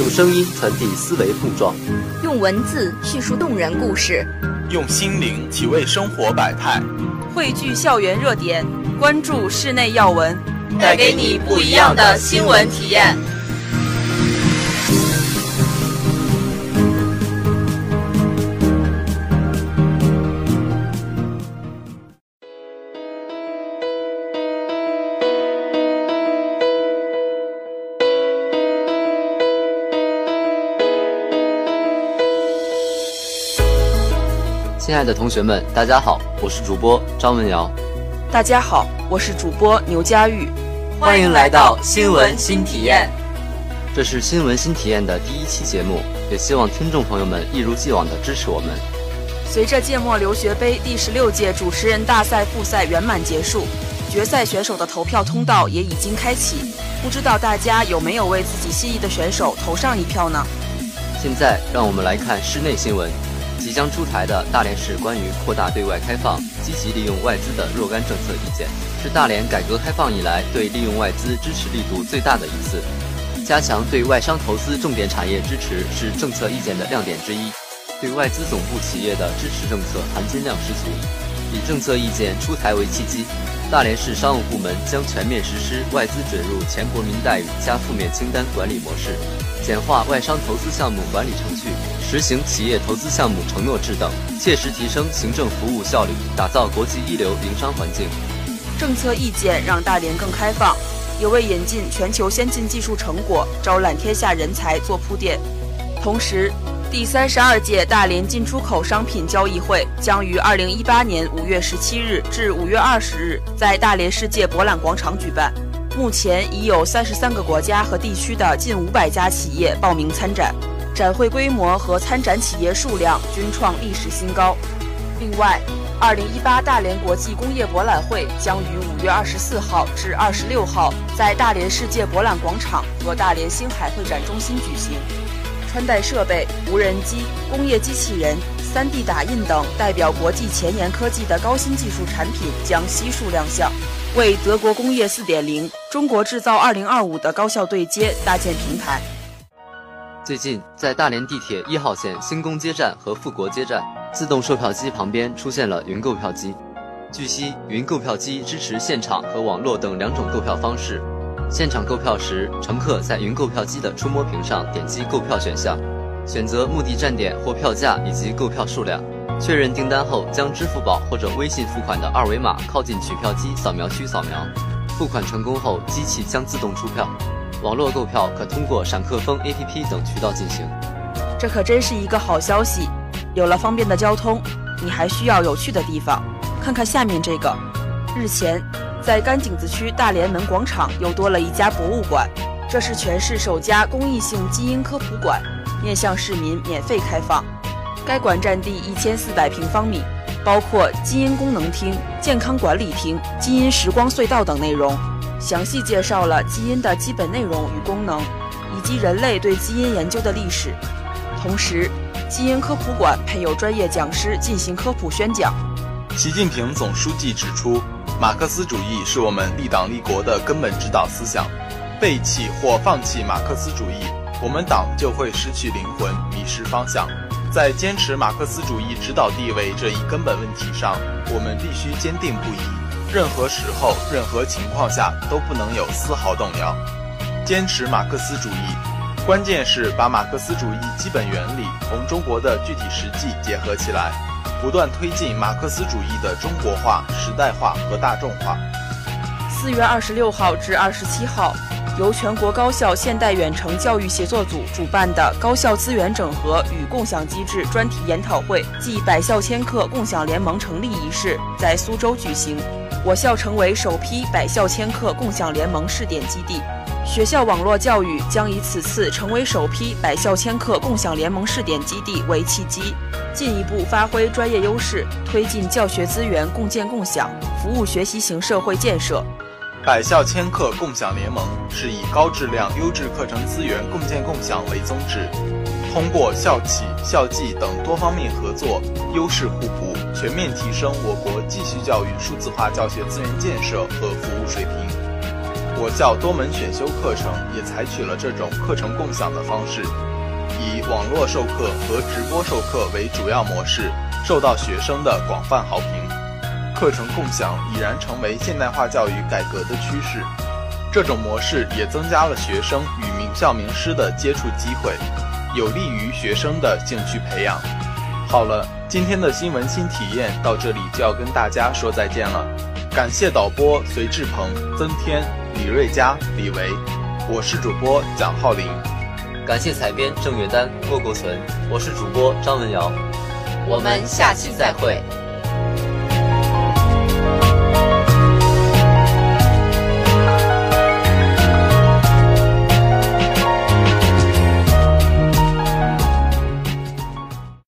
用声音传递思维碰撞，用文字叙述动人故事，用心灵体味生活百态，汇聚校园热点，关注室内要闻，带给你不一样的新闻体验。亲爱的同学们，大家好，我是主播张文瑶。大家好，我是主播牛佳玉。欢迎来到新闻新体验。这是新闻新体验的第一期节目，也希望听众朋友们一如既往的支持我们。随着芥末留学杯第十六届主持人大赛复赛圆满结束，决赛选手的投票通道也已经开启。不知道大家有没有为自己心仪的选手投上一票呢？现在让我们来看室内新闻。即将出台的大连市关于扩大对外开放、积极利用外资的若干政策意见，是大连改革开放以来对利用外资支持力度最大的一次。加强对外商投资重点产业支持是政策意见的亮点之一。对外资总部企业的支持政策含金量十足。以政策意见出台为契机，大连市商务部门将全面实施外资准入前国民待遇加负面清单管理模式，简化外商投资项目管理程序。实行企业投资项目承诺制等，切实提升行政服务效率，打造国际一流营商环境。政策意见让大连更开放，也为引进全球先进技术成果、招揽天下人才做铺垫。同时，第三十二届大连进出口商品交易会将于二零一八年五月十七日至五月二十日在大连世界博览广场举办。目前已有三十三个国家和地区的近五百家企业报名参展。展会规模和参展企业数量均创历史新高。另外，2018大连国际工业博览会将于5月24号至26号在大连世界博览广场和大连星海会展中心举行。穿戴设备、无人机、工业机器人、3D 打印等代表国际前沿科技的高新技术产品将悉数亮相，为德国工业4.0、中国制造2025的高效对接搭建平台。最近，在大连地铁一号线新宫街站和富国街站，自动售票机旁边出现了云购票机。据悉，云购票机支持现场和网络等两种购票方式。现场购票时，乘客在云购票机的触摸屏上点击购票选项，选择目的站点或票价以及购票数量，确认订单后，将支付宝或者微信付款的二维码靠近取票机扫描区扫描，付款成功后，机器将自动出票。网络购票可通过闪客风 APP 等渠道进行，这可真是一个好消息。有了方便的交通，你还需要有趣的地方。看看下面这个。日前，在甘井子区大连门广场又多了一家博物馆，这是全市首家公益性基因科普馆，面向市民免费开放。该馆占地一千四百平方米，包括基因功能厅、健康管理厅、基因时光隧道等内容。详细介绍了基因的基本内容与功能，以及人类对基因研究的历史。同时，基因科普馆配有专业讲师进行科普宣讲。习近平总书记指出，马克思主义是我们立党立国的根本指导思想。背弃或放弃马克思主义，我们党就会失去灵魂，迷失方向。在坚持马克思主义指导地位这一根本问题上，我们必须坚定不移。任何时候、任何情况下都不能有丝毫动摇。坚持马克思主义，关键是把马克思主义基本原理同中国的具体实际结合起来，不断推进马克思主义的中国化、时代化和大众化。四月二十六号至二十七号，由全国高校现代远程教育协作组主办的高校资源整合与共享机制专题研讨会暨百校千课共享联盟成立仪式在苏州举行。我校成为首批百校千课共享联盟试点基地，学校网络教育将以此次成为首批百校千课共享联盟试点基地为契机，进一步发挥专业优势，推进教学资源共建共享，服务学习型社会建设。百校千课共享联盟是以高质量优质课程资源共建共享为宗旨。通过校企、校际等多方面合作，优势互补，全面提升我国继续教育数字化教学资源建设和服务水平。我校多门选修课程也采取了这种课程共享的方式，以网络授课和直播授课为主要模式，受到学生的广泛好评。课程共享已然成为现代化教育改革的趋势。这种模式也增加了学生与名校名师的接触机会，有利于学生的兴趣培养。好了，今天的新闻新体验到这里就要跟大家说再见了。感谢导播隋志鹏、曾天、李瑞佳、李维，我是主播蒋浩林。感谢采编郑月丹、郭国存，我是主播张文瑶。我们下期再会。